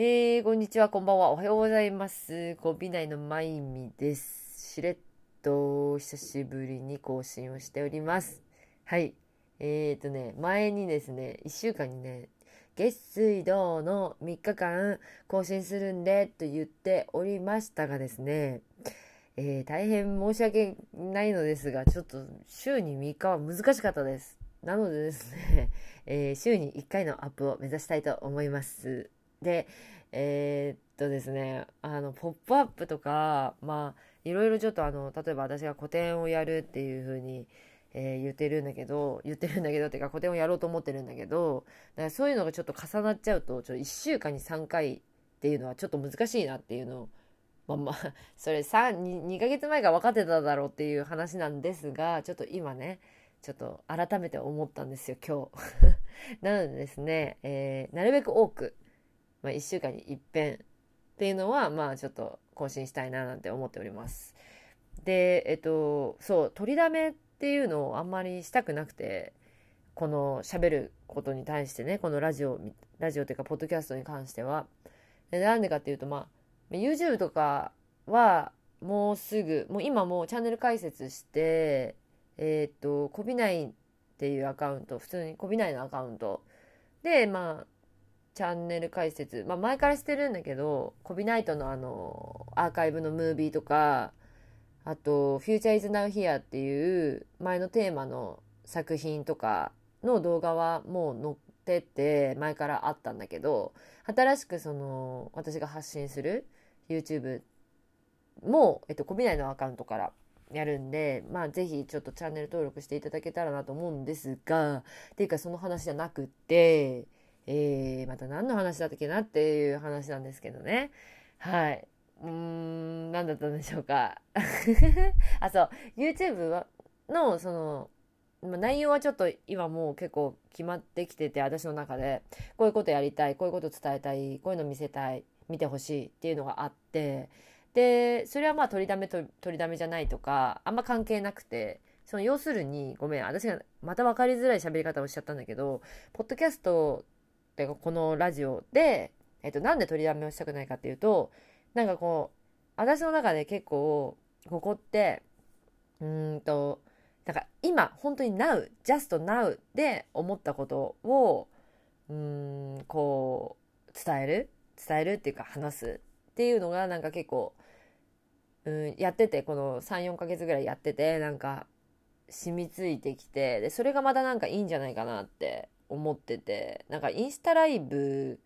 えー、こんにちは、こんばんは。おはようございます。コンビ内のまいみです。しれっと久しぶりに更新をしております。はい。えーとね、前にですね、1週間にね、月水道の3日間更新するんでと言っておりましたがですね、えー大変申し訳ないのですが、ちょっと週に3日は難しかったです。なのでですね、えー週に1回のアップを目指したいと思います。で、えーっとですね、あの、ポップアップとか、まあ、いろいろちょっとあの、例えば私が個展をやるっていう風に、えー言ってるんだけど、言ってるんだけど、っていうか個展をやろうと思ってるんだけど、だからそういうのがちょっと重なっちゃうと、ちょっと1週間に3回っていうのはちょっと難しいなっていうのを、まあまあ、それ 2, 2ヶ月前から分かってただろうっていう話なんですが、ちょっと今ね、ちょっと改めて思ったんですよ、今日。なのでですね、えーなるべく多く、まあ、1週間に一遍っていうのは、まあちょっと更新したいななんて思っております。で、えっと、そう、取りだめっていうのをあんまりしたくなくて、この喋ることに対してね、このラジオ、ラジオというか、ポッドキャストに関しては。でなんでかっていうと、まあ、YouTube とかは、もうすぐ、もう今もうチャンネル開設して、えっと、こびないっていうアカウント、普通にこびないのアカウント。で、まあ、チャンネル解説、まあ、前からしてるんだけど、コビナイトのあの、アーカイブのムービーとか、あと、Future is Now Here っていう前のテーマの作品とかの動画はもう載ってて、前からあったんだけど、新しくその、私が発信する YouTube も、えっと、コビナイのアカウントからやるんで、まあ、ぜひちょっとチャンネル登録していただけたらなと思うんですが、っていうかその話じゃなくって、えー、また何の話だったっけなっていう話なんですけどね。はい。うーん、何だったんでしょうか。あ、そう、YouTube の、その、内容はちょっと今もう結構決まってきてて、私の中で、こういうことやりたい、こういうこと伝えたい、こういうの見せたい、見てほしいっていうのがあって、で、それはまあ取りだめと取りだめじゃないとか、あんま関係なくて、その要するに、ごめん、私がまた分かりづらい喋り方をしちゃったんだけど、ポッドキャストってこのラジオで、えっと、なんで取りだめをしたくないかっていうと、なんかこう、私の中で結構、ここって、うんと、なんか今、本当に now, just now で思ったことを、うん、こう、伝える伝えるっていうか話すっていうのがなんか結構、うん、やってて、この3、4ヶ月ぐらいやってて、なんか、染みついてきて、で、それがまたなんかいいんじゃないかなって思ってて、なんかインスタライブ、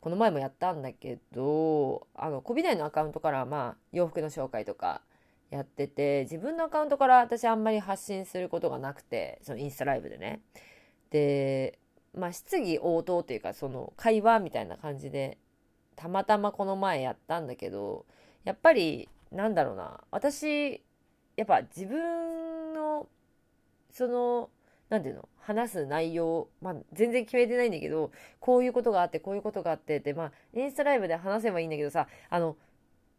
この前もやったんだけど、あの、こびないのアカウントから、まあ、洋服の紹介とかやってて、自分のアカウントから私あんまり発信することがなくて、そのインスタライブでね。で、まあ、質疑応答っていうか、その会話みたいな感じで、たまたまこの前やったんだけど、やっぱり、なんだろうな、私、やっぱ自分の、その、なんていうの話す内容、まあ、全然決めてないんだけど、こういうことがあって、こういうことがあってって、まあ、インスタライブで話せばいいんだけどさ、あの、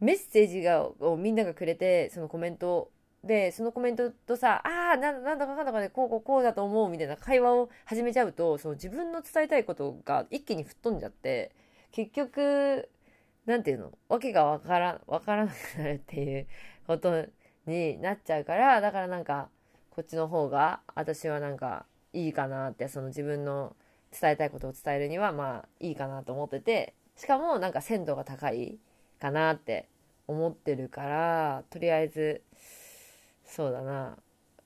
メッセージが、をみんながくれて、そのコメントで、そのコメントとさ、ああ、なんだかかんだかで、こうこうこうだと思うみたいな会話を始めちゃうと、その自分の伝えたいことが一気に吹っ飛んじゃって、結局、なんていうのわけがわから、わからなくなるっていうことになっちゃうから、だからなんか、こっちの方が、私はなんか、いいかなって、その自分の伝えたいことを伝えるには、まあ、いいかなと思ってて、しかもなんか鮮度が高いかなって思ってるから、とりあえず、そうだな、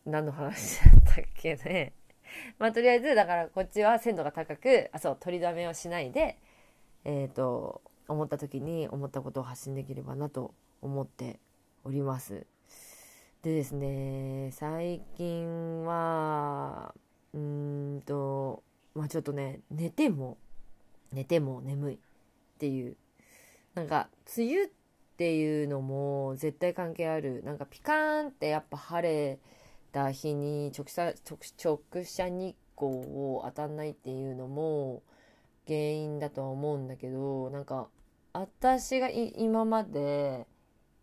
何の話だったっけね。まあ、とりあえず、だからこっちは鮮度が高く、あ、そう、取りだめをしないで、えっ、と、思った時に思ったことを発信できればなと思っております。でですね、最近は、うんと、まあちょっとね、寝ても、寝ても眠いっていう。なんか、梅雨っていうのも絶対関係ある。なんかピカーンってやっぱ晴れた日に直射、直射日光を当たんないっていうのも原因だとは思うんだけど、なんか、私が今まで、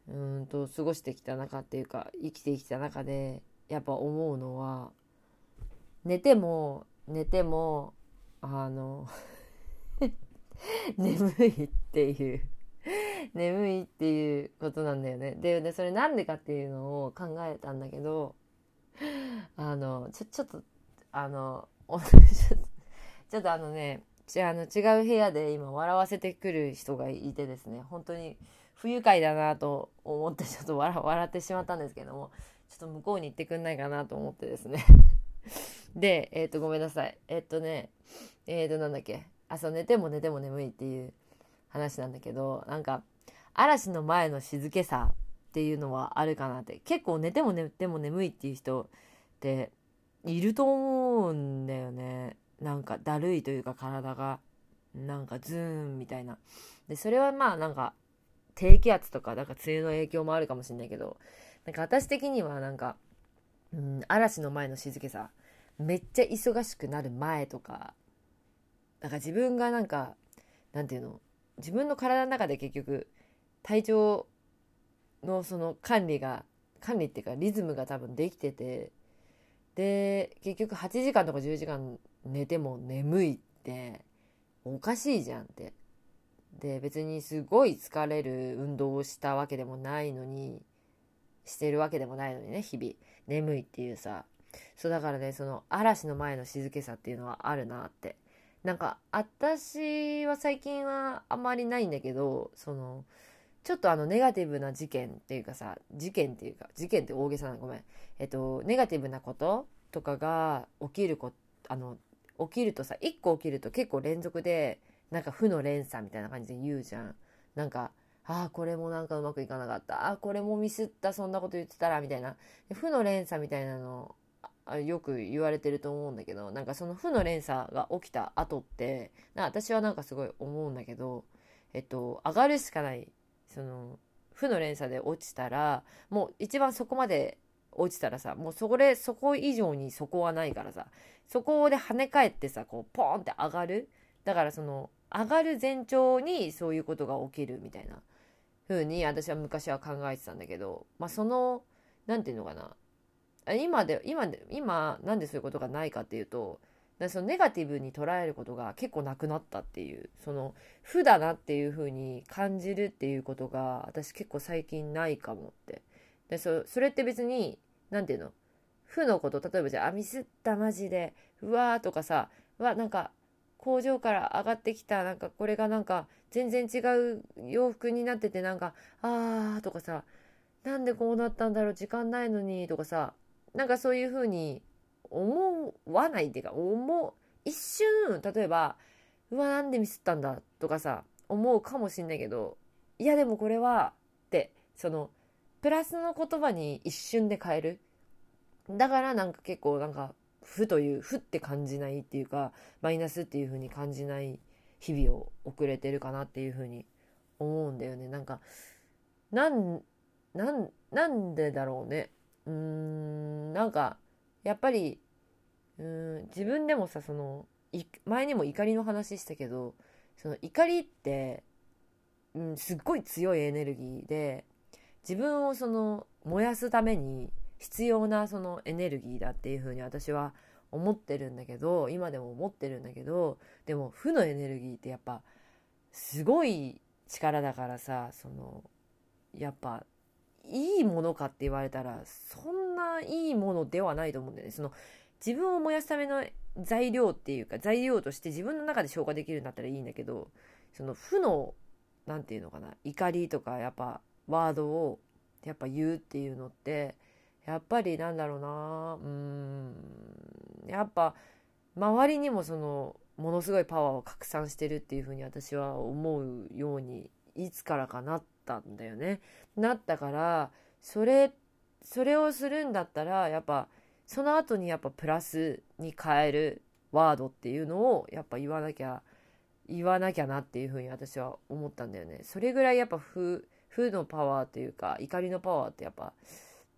うんと過ごしてきた中っていうか生きてきた中でやっぱ思うのは寝ても寝てもあの 眠いっていう眠いっていうことなんだよね。で、でそれなんでかっていうのを考えたんだけど、あの、ちょ、ちょっと、あの、ちょっとあのね、あの違う部屋で今笑わせてくる人がいてですね、本当に不愉快だなと思ってちょっと笑ってしまったんですけども、ちょっと向こうに行ってくんないかなと思ってですね。で、えっ、ー、と、ごめんなさい。えっ、ー、とね、えっ、ー、と、なんだっけ。あ、そう、寝ても寝ても眠いっていう話なんだけど、なんか、嵐の前の静けさっていうのはあるかなって。結構寝ても寝ても眠いっていう人っていると思うんだよね。なんかだるいというか体が。なんかズーンみたいな。で、それはまあなんか低気圧とか、なんか梅雨の影響もあるかもしれないけど、なんか私的にはなんか、うん、嵐の前の静けさ、めっちゃ忙しくなる前とか、だか自分がなんか、なんていうの、自分の体の中で結局、体調のその管理が、管理っていうかリズムが多分できてて、で、結局8時間とか10時間寝ても眠いって、おかしいじゃんって。で、別にすごい疲れる運動をしたわけでもないのに、してるわけでもないのにね、日々。眠いっていうさ。そうだからね、その嵐の前の静けさっていうのはあるなって。なんか、私は最近はあんまりないんだけど、その、ちょっとあの、ネガティブな事件っていうかさ、事件っていうか、事件って大げさなごめん。えっと、ネガティブなこととかが起きるこ、あの、起きるとさ、一個起きると結構連続で、なんか負の連鎖みたいな感じで言うじゃん。なんか、ああ、これもなんかうまくいかなかった。ああ、これもミスった。そんなこと言ってたら、みたいな。負の連鎖みたいなのよく言われてると思うんだけど、なんかその負の連鎖が起きた後って、私はなんかすごい思うんだけど、えっと、上がるしかない、その、負の連鎖で落ちたら、もう一番そこまで落ちたらさ、もうそれ、そこ以上にそこはないからさ、そこで跳ね返ってさ、こう、ポーンって上がる。だからその、上がる前兆にそういうことが起きるみたいな風に私は昔は考えてたんだけど、まあその、なんていうのかな。今で、今で、今、なんでそういうことがないかっていうと、そのネガティブに捉えることが結構なくなったっていう、その負だなっていう風に感じるっていうことが私結構最近ないかもって。で、そそれって別に、なんていうの？負のこと、例えばじゃあ、あ、ミスったマジで、うわーとかさ、うわ、なんか工場から上がってきた、なんかこれがなんか全然違う洋服になっててなんか、あーとかさ、なんでこうなったんだろう、時間ないのにとかさ、なんかそういうふうに思わないっていうか、思う、一瞬、例えば、うわ、なんでミスったんだとかさ、思うかもしんないけど、いやでもこれは、って、その、プラスの言葉に一瞬で変える。だからなんか結構なんか、負という、負って感じないっていうか、マイナスっていう風に感じない日々を送れてるかなっていう風に思うんだよね。なんか、なん、なん、でだろうね。うん、なんか、やっぱり、うん、自分でもさ、その、前にも怒りの話したけど、その怒りって、うん、すっごい強いエネルギーで、自分をその、燃やすために必要なそのエネルギーだっていうふうに私は思ってるんだけど、今でも思ってるんだけど、でも負のエネルギーってやっぱ、すごい力だからさ、その、やっぱいいものかって言われたら、そんないいものではないと思うんだよね。その、自分を燃やすための材料っていうか、材料として自分の中で消化できるんだったらいいんだけど、その負の、なんていうのかな、怒りとか、やっぱ、ワードを、やっぱ言うっていうのって、やっぱりなんだろうな、うん、やっぱ、周りにもその、ものすごいパワーを拡散してるっていうふうに私は思うように、いつからかなってたんだよね。なったから、それ、それをするんだったら、やっぱ、その後にやっぱプラスに変えるワードっていうのを、やっぱ言わなきゃ、言わなきゃなっていうふうに私は思ったんだよね。それぐらいやっぱ負、負のパワーというか、怒りのパワーってやっぱ、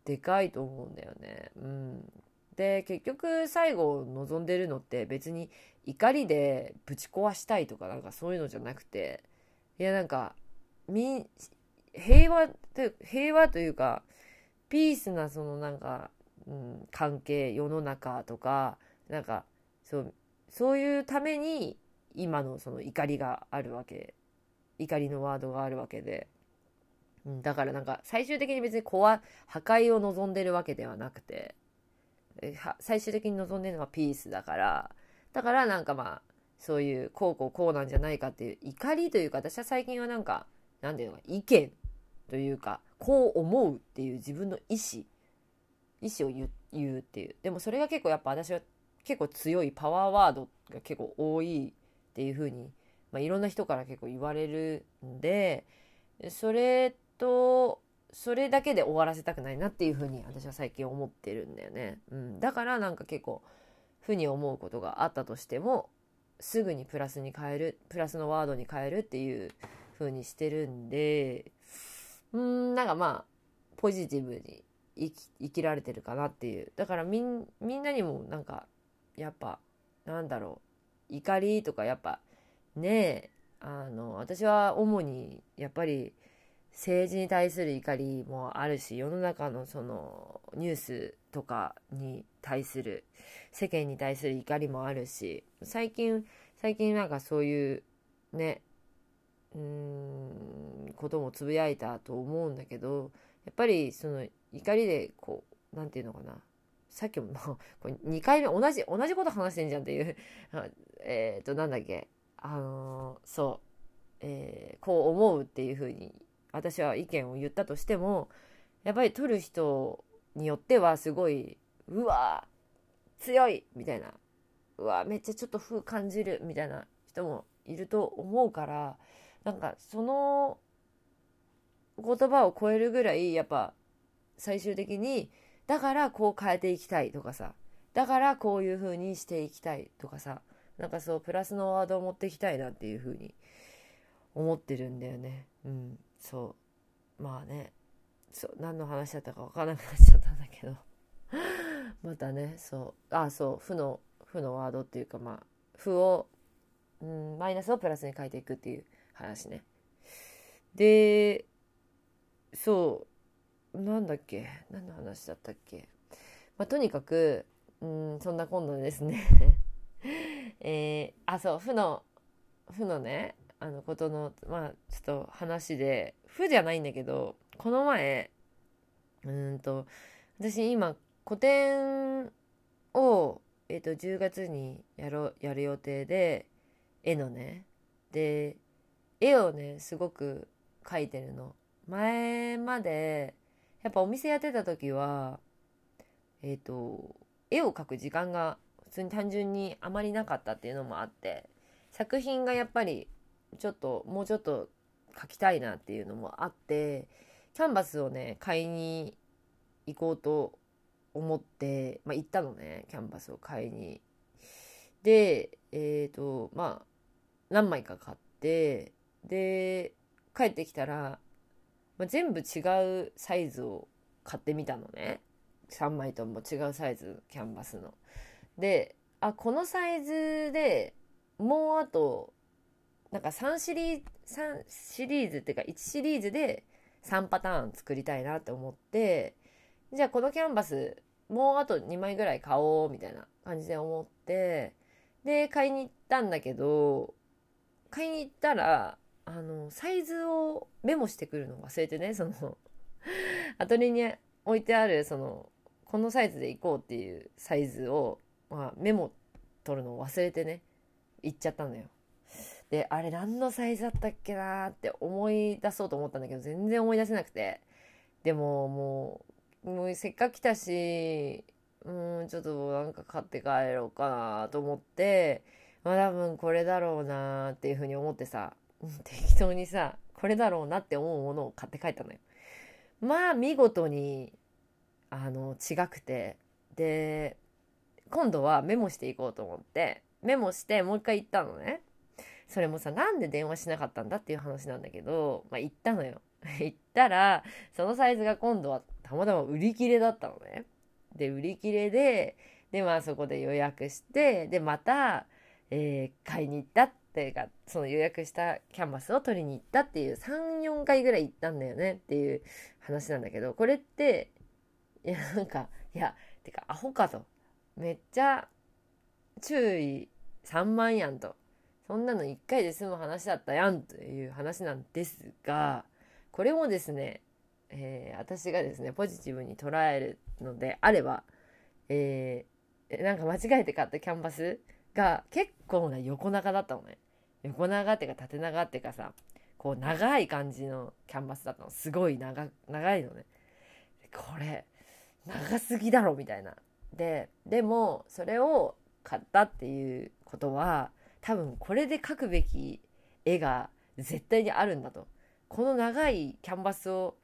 でかいと思うんだよね。うん。で、結局最後望んでるのって別に怒りでぶち壊したいとかなんかそういうのじゃなくて、いやなんか、み、平和という平和というかピースなそのなんか、うん、関係世の中とかなんかそうそういうために今のその怒りがあるわけ。怒りのワードがあるわけで、うん、だからなんか最終的に別に破壊を望んでるわけではなくて最終的に望んでるのはピースだから。だからなんかまあそういうこうこうこうなんじゃないかっていう怒りというか私は最近はなんか何ていうのか意見というかこう思うっていう自分の意思意思を言うっていう。でもそれが結構やっぱ私は結構強いパワーワードが結構多いっていう風にまあ、いろんな人から結構言われるんでそれとそれだけで終わらせたくないなっていうふうに私は最近思ってるんだよね、うん、だからなんか結構負に思うことがあったとしてもすぐにプラスに変えるプラスのワードに変えるっていう風にしてるんでうん。なんかまあポジティブに生き生きられてるかなっていう。だからみんなにもなんかやっぱなんだろう怒りとかやっぱねえあの私は主にやっぱり政治に対する怒りもあるし世の中のそのニュースとかに対する世間に対する怒りもあるし最近最近なんかそういうねうーんこともつぶやいたと思うんだけどやっぱりその怒りでこう何て言うのかな。さっきも これ2回目同じ同じこと話してんじゃんっていう えっとなんだっけ。あのー、そう、えー、こう思うっていうふうに私は意見を言ったとしてもやっぱり取る人によってはすごいうわ強いみたいな。うわめっちゃちょっと風感じるみたいな人もいると思うからなんかその言葉を超えるぐらいやっぱ最終的にだからこう変えていきたいとかさだからこういう風にしていきたいとかさなんかそうプラスのワードを持っていきたいなっていうふうに思ってるんだよね。うんそう。まあね。そう何の話だったか分からなくなっちゃったんだけど。またねそう。あそう。負の負のワードっていうかまあ負を、うん、マイナスをプラスに変えていくっていう話ね。でそうなんだっけ何の話だったっけ。まあとにかくうんそんな今度ですね。えー、あそう負の負のねあのことのまあちょっと話で負じゃないんだけどこの前うんと私今個展を、えーと、10月にやろやる予定で絵のね。で絵をねすごく描いてるの前までやっぱお店やってた時はえっ、ー、と絵を描く時間が普通に単純にあまりなかったっていうのもあって作品がやっぱりちょっともうちょっと描きたいなっていうのもあってキャンバスをね買いに行こうと思って、まあ、行ったのねキャンバスを買いに。でえっ、ー、とまあ何枚か買ってで帰ってきたら、まあ、全部違うサイズを買ってみたのね3枚とも違うサイズキャンバスの。であこのサイズでもうあとなんか3シリーズ3シリーズっていうか1シリーズで3パターン作りたいなって思ってじゃあこのキャンバスもうあと2枚ぐらい買おうみたいな感じで思ってで買いに行ったんだけど買いに行ったらあのサイズをメモしてくるのを忘れてね そのアトリエに置いてあるそのこのサイズで行こうっていうサイズをまあ、メモ取るのを忘れてね行っちゃったのよ。であれ何のサイズだったっけなーって思い出そうと思ったんだけど全然思い出せなくて。でももうもうせっかく来たしうんちょっとなんか買って帰ろうかなと思ってまあ多分これだろうなーっていうふうに思ってさ。適当にさこれだろうなって思うものを買って帰ったのよ。まあ見事にあの違くて。で今度はメモしていこうと思ってメモしてもう一回行ったのね。それもさなんで電話しなかったんだっていう話なんだけどまあ行ったのよ。行ったらそのサイズが今度はたまたま売り切れだったのね。で売り切れででまあそこで予約してでまた、えー、買いに行ったっていうかその予約したキャンバスを取りに行ったっていう34回ぐらい行ったんだよねっていう話なんだけどこれっていやなんかいやてかアホかとめっちゃ注意3万やんと。そんなの1回で済む話だったやんという話なんですが、これもですね、えー、私がですね、ポジティブに捉えるのであれば、えー、なんか間違えて買ったキャンバスが結構な横長だったのね。横長っていうか縦長っていうかさ、こう長い感じのキャンバスだったの。すごい長、長いのね。これ、長すぎだろみたいな。で、でも、それを買ったっていうことは、多分これで描くべき絵が絶対にあるんだと。この長いキャンバスを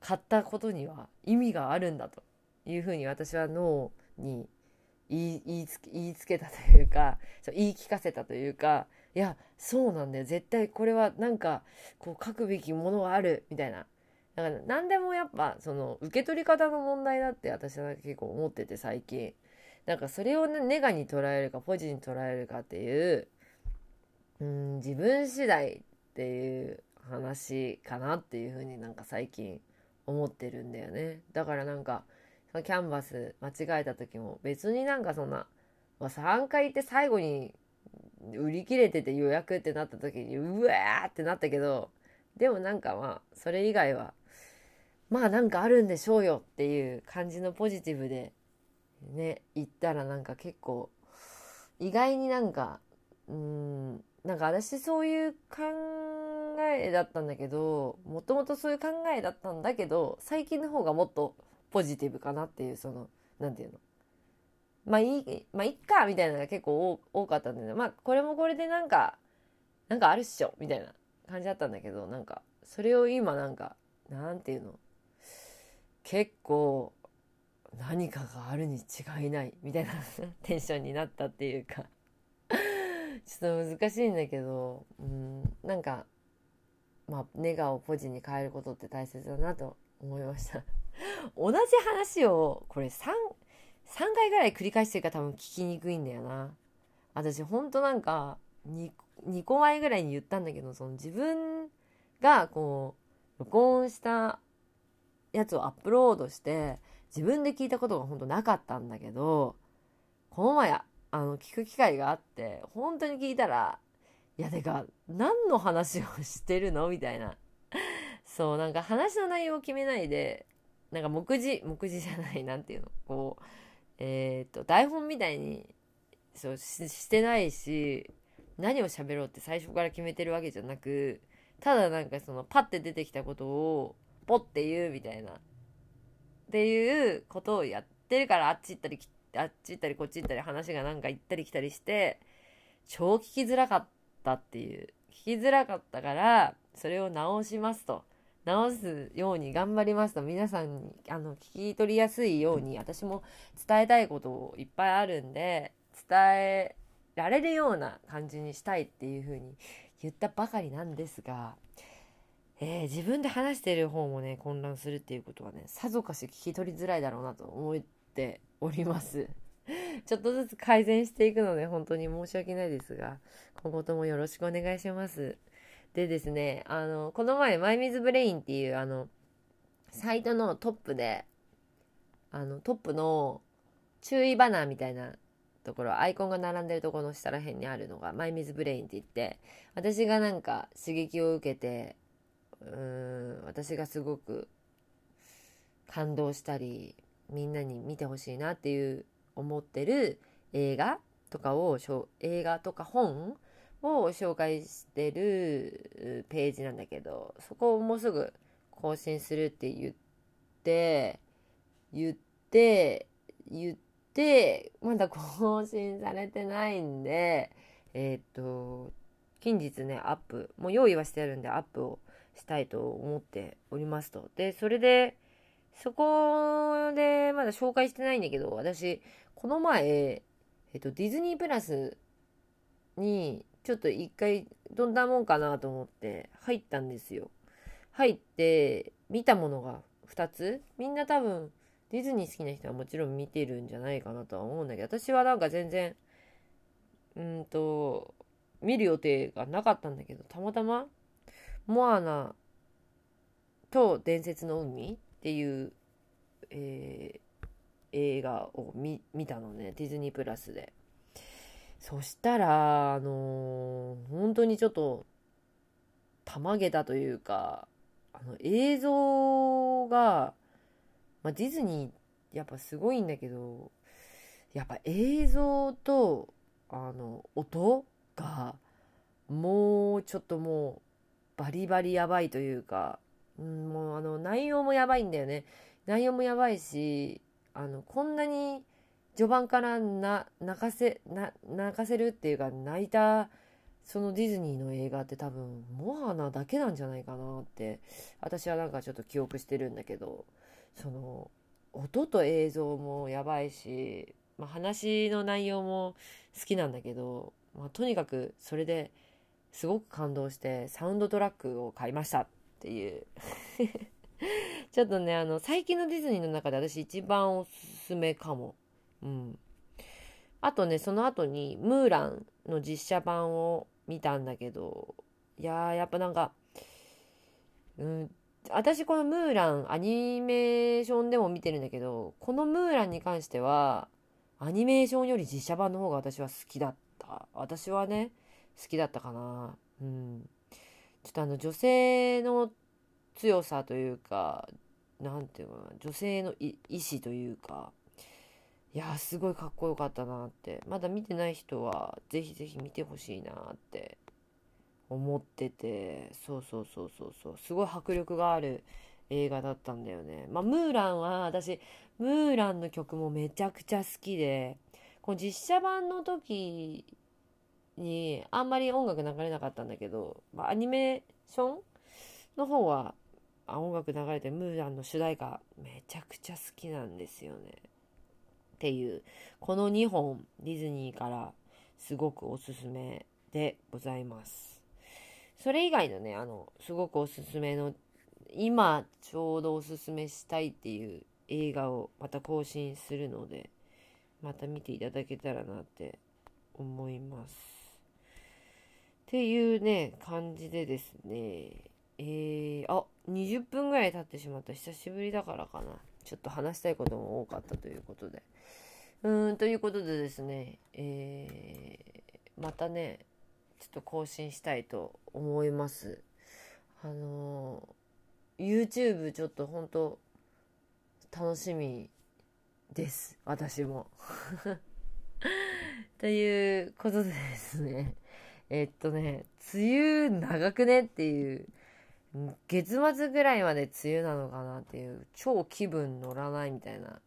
買ったことには意味があるんだというふうに私は脳に言い言いつ言いつけたというか そう言い聞かせたというかいやそうなんだよ。絶対これはなんかこう書くべきものがあるみたいな。だから何でもやっぱその受け取り方の問題だって私は結構思ってて最近。なんかそれをねネガに捉えるかポジに捉えるかっていううん自分次第っていう話かなっていうふうになんか最近思ってるんだよね。だからなんかキャンバス間違えた時も別になんかそんな、まあ、3回行って最後に売り切れてて予約ってなった時にうわーってなったけどでもなんかまあそれ以外はまあなんかあるんでしょうよっていう感じのポジティブでね言ったらなんか結構意外になんかうんなんか私そういう考えだったんだけどもともとそういう考えだったんだけど最近の方がもっとポジティブかなっていうその何て言うの？まあいいまあいっかみたいなのが結構多かったんだけどまあこれもこれでなんかなんかあるっしょみたいな感じだったんだけどなんかそれを今なんかなんていうの？結構何かがあるに違いないみたいな テンションになったっていうか。ちょっと難しいんだけどうんなんかまあネガをポジに変えることって大切だなと思いました。同じ話をこれ 3, 3回ぐらい繰り返してるから多分聞きにくいんだよな。私ほんとなんか 2, 2個前ぐらいに言ったんだけどその自分がこう録音したやつをアップロードして自分で聞いたことが本当なかったんだけどこの前あの聞く機会があって本当に聞いたらいやてか何の話をしてるの？みたいな。そうなんか話の内容を決めないでなんか目次目次じゃない何ていうの？こうえっ、と台本みたいにそうしてないし何を喋ろうって最初から決めてるわけじゃなくただなんかそのパッて出てきたことをポッて言うみたいなっていうことをやってるからあっち行ったりあっち行ったりこっち行ったり話がなんか行ったり来たりして超聞きづらかったっていう。聞きづらかったからそれを直しますと。直すように頑張りますと皆さんにあの聞き取りやすいように私も伝えたいこといっぱいあるんで伝えられるような感じにしたいっていうふうに言ったばかりなんですが、えー、自分で話してる方もね混乱するっていうことはねさぞかし聞き取りづらいだろうなと思っております。ちょっとずつ改善していくので本当に申し訳ないですが今後ともよろしくお願いします。でですね、あの、この前、マイミズブレインっていう、あの、サイトのトップで、あの、トップの注意バナーみたいなところ、アイコンが並んでるところの下ら辺にあるのが、マイミズブレインって言って、私がなんか刺激を受けて、うーん、私がすごく感動したり、みんなに見てほしいなっていう思ってる映画とかを、映画とか本を紹介してるページなんだけど、そこをもうすぐ更新するって言って、言って、言って、まだ更新されてないんで、えっ、と、近日ね、アップ、もう用意はしてあるんでアップをしたいと思っておりますと。で、それで、そこでまだ紹介してないんだけど、私、この前、えっと、ディズニープラスにちょっと一回どんなもんかなと思って入ったんですよ。入って見たものが2つみんな多分ディズニー好きな人はもちろん見てるんじゃないかなとは思うんだけど私はなんか全然うんと見る予定がなかったんだけどたまたまモアナと伝説の海っていう、えー、映画を見たのねディズニープラスで。そしたら、あのー本当にちょっと、たまげたというか、あの、映像が、まあ、ディズニー、やっぱすごいんだけど、やっぱ映像と、あの、音が、もうちょっともう、バリバリやばいというか、うん、もうあの、内容もやばいんだよね。内容もやばいし、あの、こんなに序盤からな、泣かせ、な、泣かせるっていうか、泣いた、そのディズニーの映画って多分、モアナだけなんじゃないかなって、私はなんかちょっと記憶してるんだけど、その、音と映像もやばいし、まあ、話の内容も好きなんだけど、まあ、とにかくそれですごく感動してサウンドトラックを買いましたっていう。ちょっとねあの最近のディズニーの中で私一番おすすめかも。うん。あとねその後にムーランの実写版を見たんだけどいややっぱなんかうん私このムーランアニメーションでも見てるんだけどこのムーランに関してはアニメーションより実写版の方が私は好きだった。私はね好きだったかな。うん。ちょっとあの女性の強さというかなんていうかな女性の意志というかいやすごいかっこよかったなって。まだ見てない人はぜひぜひ見てほしいなって思ってて。そうそうそうそうそう。すごい迫力がある映画だったんだよね。まあムーランは私ムーランの曲もめちゃくちゃ好きでこの実写版の時にあんまり音楽流れなかったんだけど、まあ、アニメーションの方は音楽流れてムーランの主題歌めちゃくちゃ好きなんですよね。っていうこの2本ディズニーからすごくおすすめでございますそれ以外のねあのすごくおすすめの今ちょうどおすすめしたいっていう映画をまた更新するのでまた見ていただけたらなって思います。っていうね感じでですね。えー、あ20分ぐらい経ってしまった。久しぶりだからかな。ちょっと話したいことも多かったということで。うーんということでですねえー、またねちょっと更新したいと思います。あのー、YouTube ちょっと本当楽しみです。私も。ということでですね。えっとね梅雨長くねっていう月末ぐらいまで梅雨なのかなっていう超気分乗らないみたいな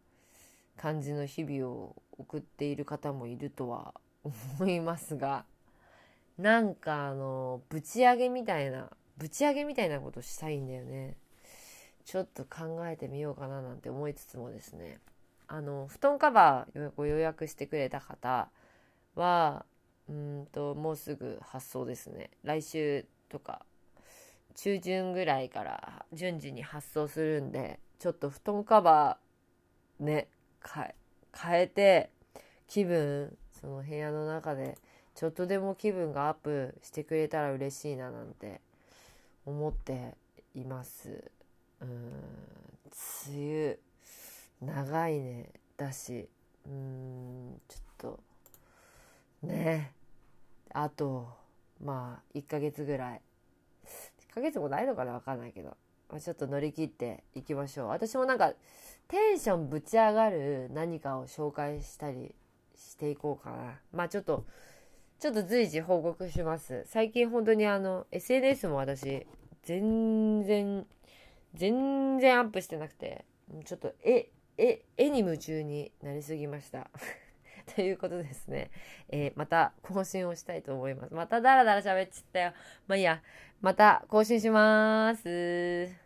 感じの日々を送っている方もいるとは思いますが なんかあのぶち上げみたいなぶち上げみたいなことしたいんだよね。ちょっと考えてみようかななんて思いつつもですね。あの布団カバーご予約してくれた方はうんともうすぐ発送ですね。来週とか中旬ぐらいから順次に発送するんでちょっと布団カバーね変えて気分その部屋の中でちょっとでも気分がアップしてくれたら嬉しいななんて思っています。うん梅雨長いねだし。うんちょっとね。あとまあ1ヶ月ぐらい。1ヶ月もないのかなわかんないけど、まあ、ちょっと乗り切っていきましょう。私もなんかテンションぶち上がる何かを紹介したりしていこうかな。まあちょっとちょっと随時報告します。最近本当にあの SNS も私全然全然アップしてなくて。ちょっと絵絵絵に夢中になりすぎました。ということですね、えー、また更新をしたいと思います。またダラダラ喋っちゃったよ。まあいいや。また更新します。